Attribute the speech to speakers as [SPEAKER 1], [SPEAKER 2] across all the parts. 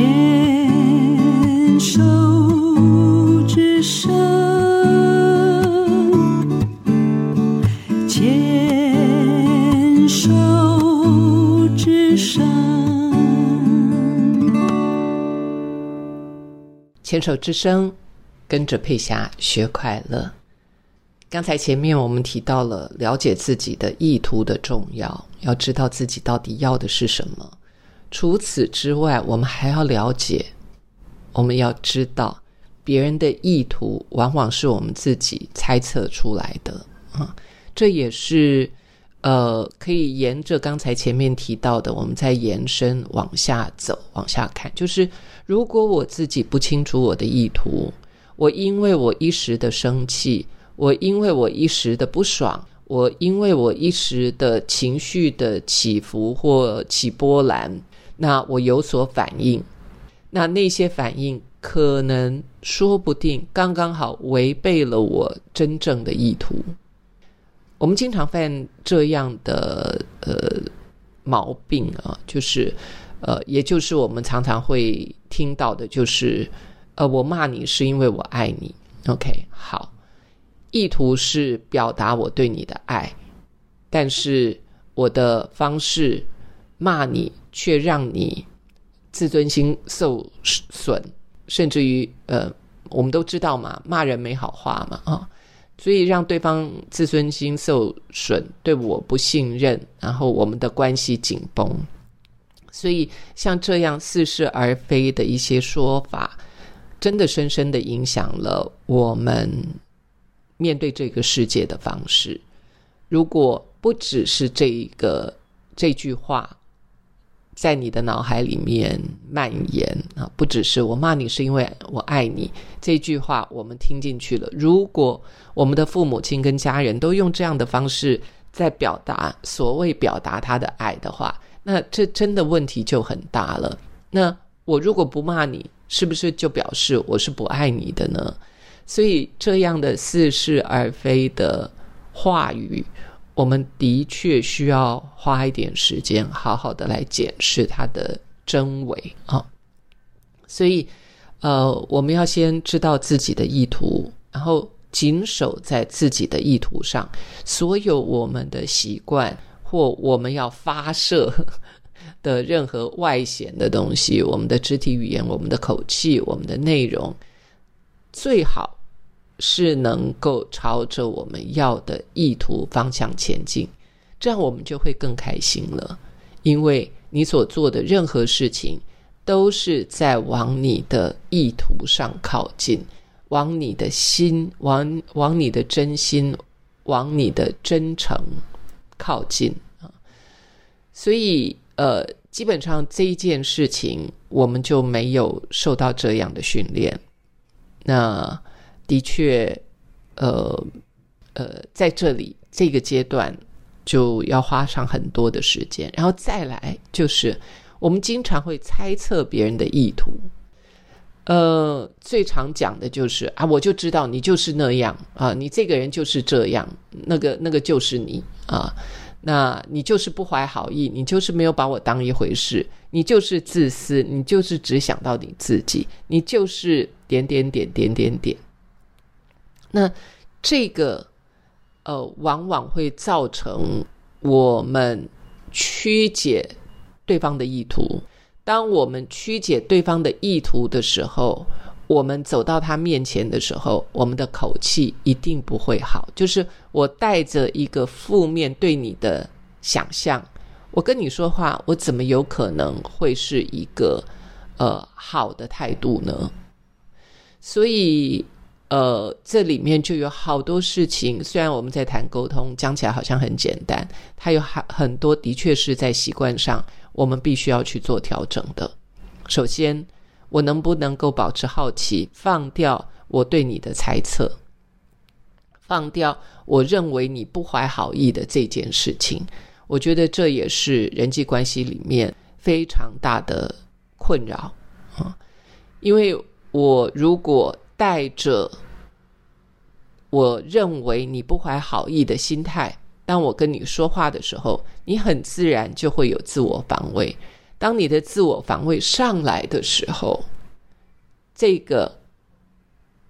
[SPEAKER 1] 牵手之声，牵手之声。
[SPEAKER 2] 牵手之声，跟着佩霞学快乐。刚才前面我们提到了了解自己的意图的重要，要知道自己到底要的是什么。除此之外，我们还要了解，我们要知道别人的意图往往是我们自己猜测出来的啊。这也是呃，可以沿着刚才前面提到的，我们再延伸往下走，往下看。就是如果我自己不清楚我的意图，我因为我一时的生气，我因为我一时的不爽，我因为我一时的情绪的起伏或起波澜。那我有所反应，那那些反应可能说不定刚刚好违背了我真正的意图。我们经常犯这样的呃毛病啊，就是呃，也就是我们常常会听到的，就是呃，我骂你是因为我爱你。OK，好，意图是表达我对你的爱，但是我的方式骂你。却让你自尊心受损，甚至于呃，我们都知道嘛，骂人没好话嘛啊，所以让对方自尊心受损，对我不信任，然后我们的关系紧绷。所以像这样似是而非的一些说法，真的深深的影响了我们面对这个世界的方式。如果不只是这一个这句话。在你的脑海里面蔓延啊，不只是我骂你是因为我爱你这句话，我们听进去了。如果我们的父母亲跟家人都用这样的方式在表达所谓表达他的爱的话，那这真的问题就很大了。那我如果不骂你，是不是就表示我是不爱你的呢？所以这样的似是而非的话语。我们的确需要花一点时间，好好的来检视它的真伪啊。所以，呃，我们要先知道自己的意图，然后谨守在自己的意图上。所有我们的习惯或我们要发射的任何外显的东西，我们的肢体语言、我们的口气、我们的内容，最好。是能够朝着我们要的意图方向前进，这样我们就会更开心了。因为你所做的任何事情，都是在往你的意图上靠近，往你的心，往往你的真心，往你的真诚靠近啊。所以，呃，基本上这一件事情，我们就没有受到这样的训练。那。的确，呃呃，在这里这个阶段就要花上很多的时间，然后再来就是我们经常会猜测别人的意图，呃，最常讲的就是啊，我就知道你就是那样啊，你这个人就是这样，那个那个就是你啊，那你就是不怀好意，你就是没有把我当一回事，你就是自私，你就是只想到你自己，你就是点点点点点点。那这个呃，往往会造成我们曲解对方的意图。当我们曲解对方的意图的时候，我们走到他面前的时候，我们的口气一定不会好。就是我带着一个负面对你的想象，我跟你说话，我怎么有可能会是一个呃好的态度呢？所以。呃，这里面就有好多事情。虽然我们在谈沟通，讲起来好像很简单，它有很很多的确是在习惯上，我们必须要去做调整的。首先，我能不能够保持好奇，放掉我对你的猜测，放掉我认为你不怀好意的这件事情？我觉得这也是人际关系里面非常大的困扰啊，因为我如果。带着我认为你不怀好意的心态，当我跟你说话的时候，你很自然就会有自我防卫。当你的自我防卫上来的时候，这个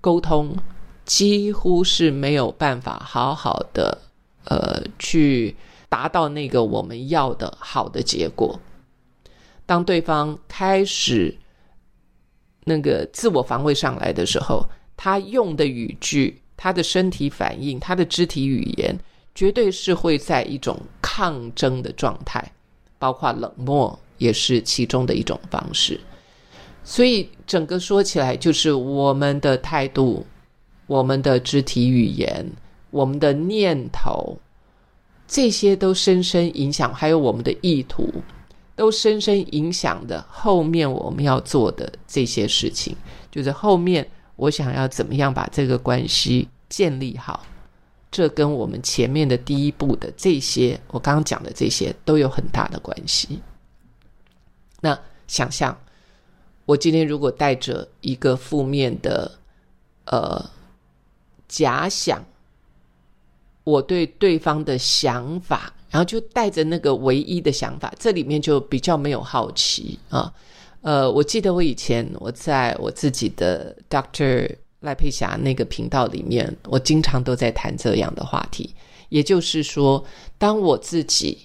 [SPEAKER 2] 沟通几乎是没有办法好好的呃去达到那个我们要的好的结果。当对方开始那个自我防卫上来的时候，他用的语句、他的身体反应、他的肢体语言，绝对是会在一种抗争的状态，包括冷漠也是其中的一种方式。所以整个说起来，就是我们的态度、我们的肢体语言、我们的念头，这些都深深影响，还有我们的意图。都深深影响的后面我们要做的这些事情，就是后面我想要怎么样把这个关系建立好，这跟我们前面的第一步的这些我刚刚讲的这些都有很大的关系。那想象我今天如果带着一个负面的呃假想，我对对方的想法。然后就带着那个唯一的想法，这里面就比较没有好奇啊。呃，我记得我以前我在我自己的 Doctor 赖佩霞那个频道里面，我经常都在谈这样的话题。也就是说，当我自己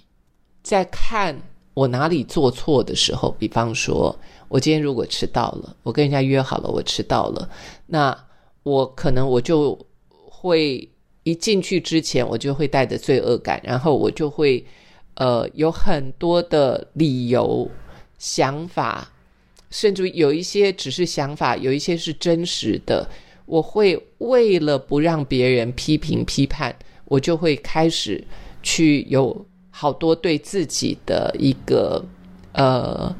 [SPEAKER 2] 在看我哪里做错的时候，比方说，我今天如果迟到了，我跟人家约好了，我迟到了，那我可能我就会。一进去之前，我就会带着罪恶感，然后我就会，呃，有很多的理由、想法，甚至有一些只是想法，有一些是真实的。我会为了不让别人批评、批判，我就会开始去有好多对自己的一个，呃，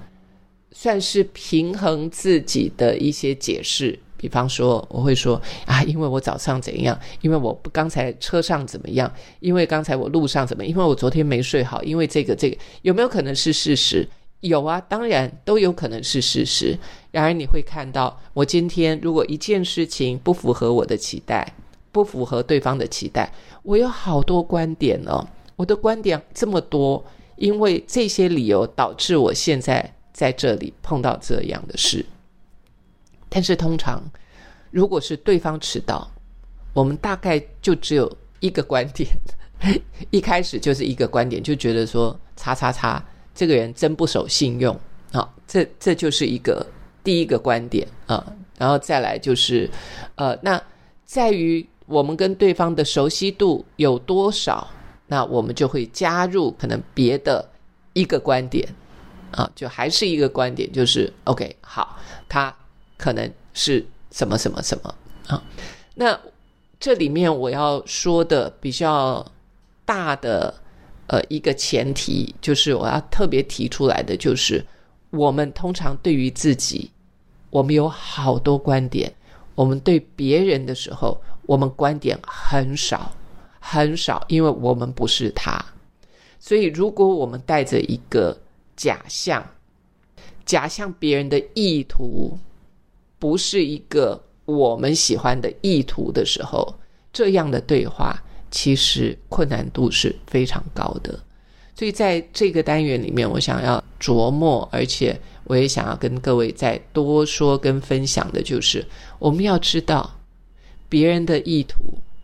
[SPEAKER 2] 算是平衡自己的一些解释。比方说，我会说啊，因为我早上怎样，因为我刚才车上怎么样，因为刚才我路上怎么，因为我昨天没睡好，因为这个这个有没有可能是事实？有啊，当然都有可能是事实。然而你会看到，我今天如果一件事情不符合我的期待，不符合对方的期待，我有好多观点哦，我的观点这么多，因为这些理由导致我现在在这里碰到这样的事。但是通常，如果是对方迟到，我们大概就只有一个观点，一开始就是一个观点，就觉得说“叉叉叉”这个人真不守信用啊，这这就是一个第一个观点啊。然后再来就是，呃，那在于我们跟对方的熟悉度有多少，那我们就会加入可能别的一个观点啊，就还是一个观点，就是 OK，好，他。可能是什么什么什么啊？那这里面我要说的比较大的呃一个前提，就是我要特别提出来的，就是我们通常对于自己，我们有好多观点；我们对别人的时候，我们观点很少很少，因为我们不是他。所以，如果我们带着一个假象，假象别人的意图。不是一个我们喜欢的意图的时候，这样的对话其实困难度是非常高的。所以在这个单元里面，我想要琢磨，而且我也想要跟各位再多说跟分享的，就是我们要知道别人的意图，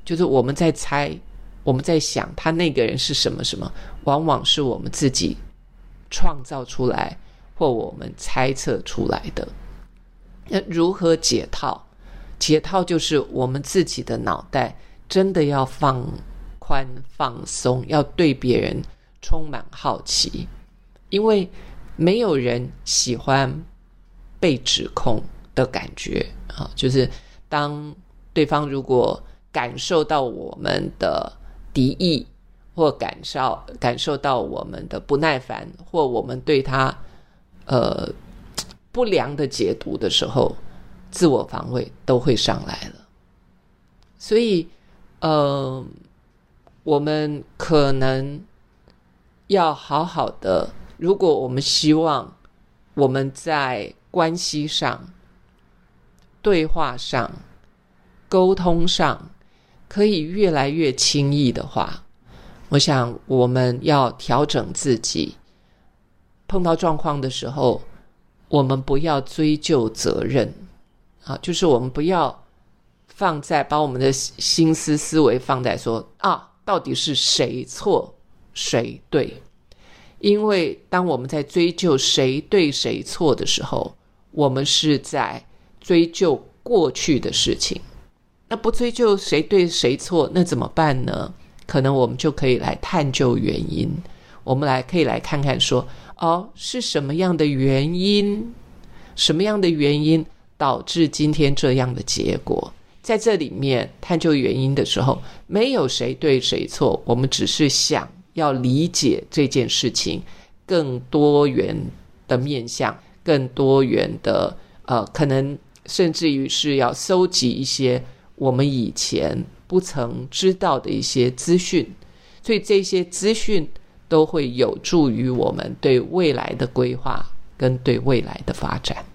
[SPEAKER 2] 就是我们在猜，我们在想他那个人是什么什么，往往是我们自己创造出来或我们猜测出来的。那如何解套？解套就是我们自己的脑袋真的要放宽、放松，要对别人充满好奇，因为没有人喜欢被指控的感觉啊。就是当对方如果感受到我们的敌意，或感受感受到我们的不耐烦，或我们对他呃。不良的解读的时候，自我防卫都会上来了。所以，呃，我们可能要好好的。如果我们希望我们在关系上、对话上、沟通上可以越来越轻易的话，我想我们要调整自己。碰到状况的时候，我们不要追究责任啊，就是我们不要放在把我们的心思思维放在说啊，到底是谁错谁对？因为当我们在追究谁对谁错的时候，我们是在追究过去的事情。那不追究谁对谁错，那怎么办呢？可能我们就可以来探究原因。我们来可以来看看说，哦，是什么样的原因？什么样的原因导致今天这样的结果？在这里面探究原因的时候，没有谁对谁错，我们只是想要理解这件事情更多元的面向，更多元的呃，可能甚至于是要搜集一些我们以前不曾知道的一些资讯，所以这些资讯。都会有助于我们对未来的规划跟对未来的发展。